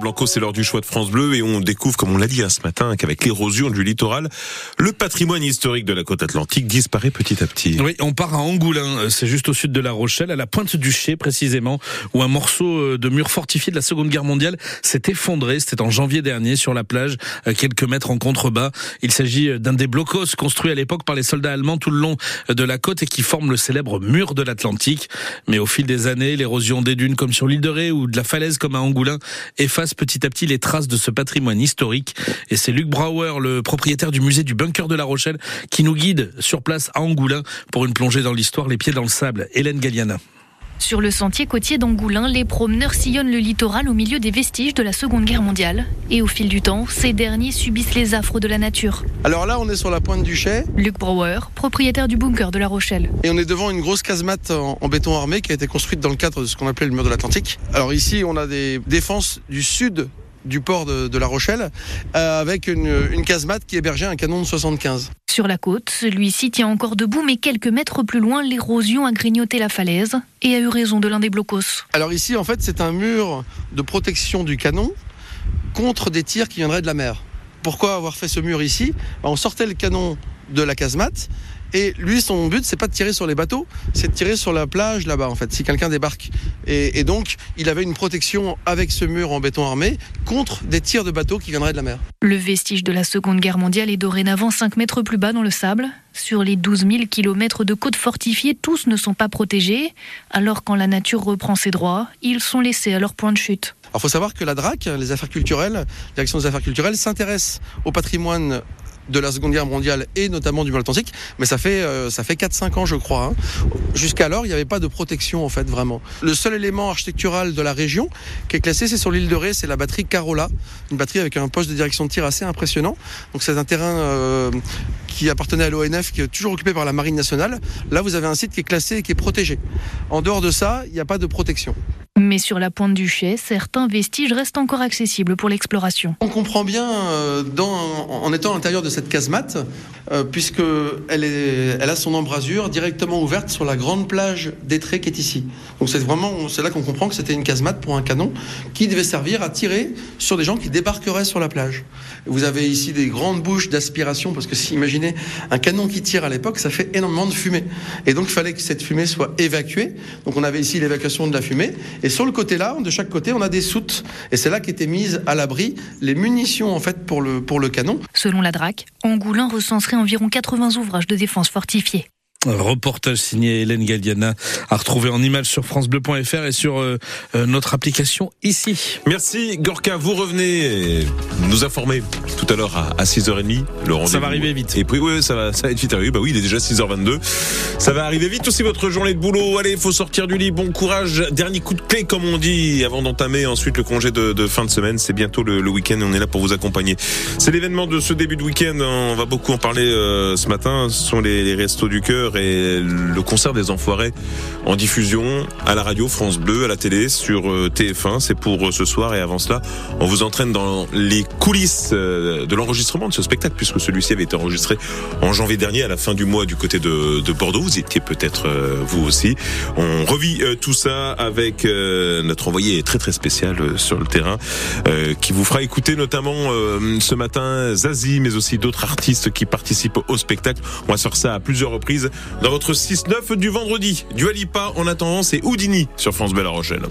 Blanco, c'est l'heure du choix de France Bleu et on découvre, comme on l'a dit ce matin, qu'avec l'érosion du littoral, le patrimoine historique de la côte atlantique disparaît petit à petit. Oui, on part à Angoulin, c'est juste au sud de La Rochelle, à la pointe du Ché précisément, où un morceau euh, de mur fortifié de la Seconde Guerre mondiale s'est effondré. C'était en janvier dernier sur la plage, quelques mètres en contrebas. Il s'agit euh, d'un des blocos construits à l'époque par les soldats allemands tout le long de la côte et qui forment le célèbre mur de l'Atlantique. Mais au fil des années, l'érosion des dunes comme sur l'île de Ré ou de la falaise comme à Angoulin efface petit à petit les traces de ce patrimoine historique. Et c'est Luc Brauer, le propriétaire du musée du bunker de La Rochelle, qui nous guide sur place à Angoulin pour une plongée dans l'histoire, les pieds dans le sable. Hélène Galliana. Sur le sentier côtier d'Angoulin, les promeneurs sillonnent le littoral au milieu des vestiges de la Seconde Guerre mondiale. Et au fil du temps, ces derniers subissent les affres de la nature. Alors là, on est sur la pointe du Chai. Luc Brouwer, propriétaire du bunker de La Rochelle. Et on est devant une grosse casemate en, en béton armé qui a été construite dans le cadre de ce qu'on appelait le mur de l'Atlantique. Alors ici, on a des défenses du sud du port de, de La Rochelle euh, avec une, une casemate qui hébergeait un canon de 75. Sur la côte, celui-ci tient encore debout, mais quelques mètres plus loin, l'érosion a grignoté la falaise et a eu raison de l'un des blocos. Alors ici, en fait, c'est un mur de protection du canon contre des tirs qui viendraient de la mer. Pourquoi avoir fait ce mur ici? On sortait le canon de la casemate et lui, son but, c'est pas de tirer sur les bateaux, c'est de tirer sur la plage là-bas, en fait, si quelqu'un débarque. Et, et, donc, il avait une protection avec ce mur en béton armé contre des tirs de bateaux qui viendraient de la mer. Le vestige de la Seconde Guerre mondiale est dorénavant 5 mètres plus bas dans le sable. Sur les 12 000 kilomètres de côtes fortifiées, tous ne sont pas protégés. Alors, quand la nature reprend ses droits, ils sont laissés à leur point de chute. Alors, faut savoir que la DRAC, les affaires culturelles, la direction des affaires culturelles, s'intéresse au patrimoine de la Seconde Guerre mondiale et notamment du Atlantique, mais ça fait euh, ça fait 4-5 ans je crois. Hein. Jusqu'alors, il n'y avait pas de protection en fait vraiment. Le seul élément architectural de la région qui est classé, c'est sur l'île de Ré, c'est la batterie Carola, une batterie avec un poste de direction de tir assez impressionnant. Donc c'est un terrain euh, qui appartenait à l'ONF, qui est toujours occupé par la Marine nationale. Là, vous avez un site qui est classé et qui est protégé. En dehors de ça, il n'y a pas de protection. Mais sur la pointe du Chai, certains vestiges restent encore accessibles pour l'exploration. On comprend bien euh, en étant à l'intérieur de cette casemate, euh, puisque elle, a son embrasure directement ouverte sur la grande plage d'Etré qui est ici. Donc c'est vraiment, c'est là qu'on comprend que c'était une casemate pour un canon qui devait servir à tirer sur des gens qui débarqueraient sur la plage. Vous avez ici des grandes bouches d'aspiration, parce que si imaginez un canon qui tire à l'époque, ça fait énormément de fumée. Et donc il fallait que cette fumée soit évacuée. Donc on avait ici l'évacuation de la fumée. Sur le côté là, de chaque côté, on a des soutes. Et c'est là qu'étaient mises à l'abri les munitions en fait pour le, pour le canon. Selon la DRAC, Angoulin recenserait environ 80 ouvrages de défense fortifiés. Un reportage signé Hélène Galliana à retrouver en image sur francebleu.fr et sur euh, notre application ici. Merci Gorka, vous revenez nous informer tout à l'heure à, 6h30 le rendez-vous. Ça va arriver vite. Et puis oui, ça va ça va être vite arrivé. Bah oui, il est déjà 6h22. Ça va arriver vite aussi votre journée de boulot. Allez, il faut sortir du lit. Bon courage. Dernier coup de clé comme on dit avant d'entamer ensuite le congé de, de, fin de semaine. C'est bientôt le, le week-end et on est là pour vous accompagner. C'est l'événement de ce début de week-end. On va beaucoup en parler euh, ce matin. Ce sont les, les restos du cœur et le concert des Enfoirés en diffusion à la radio France Bleu, à la télé, sur TF1. C'est pour ce soir et avant cela, on vous entraîne dans les coulisses de l'enregistrement de ce spectacle puisque celui-ci avait été enregistré en janvier dernier à la fin du mois du côté de, de Bordeaux. Vous étiez peut-être vous aussi. On revit tout ça avec notre envoyé très très spécial sur le terrain qui vous fera écouter notamment ce matin Zazie mais aussi d'autres artistes qui participent au spectacle. On va sur ça à plusieurs reprises dans votre 6-9 du vendredi. Du Alipa en attendant, c'est Houdini sur France Belle Rochelle.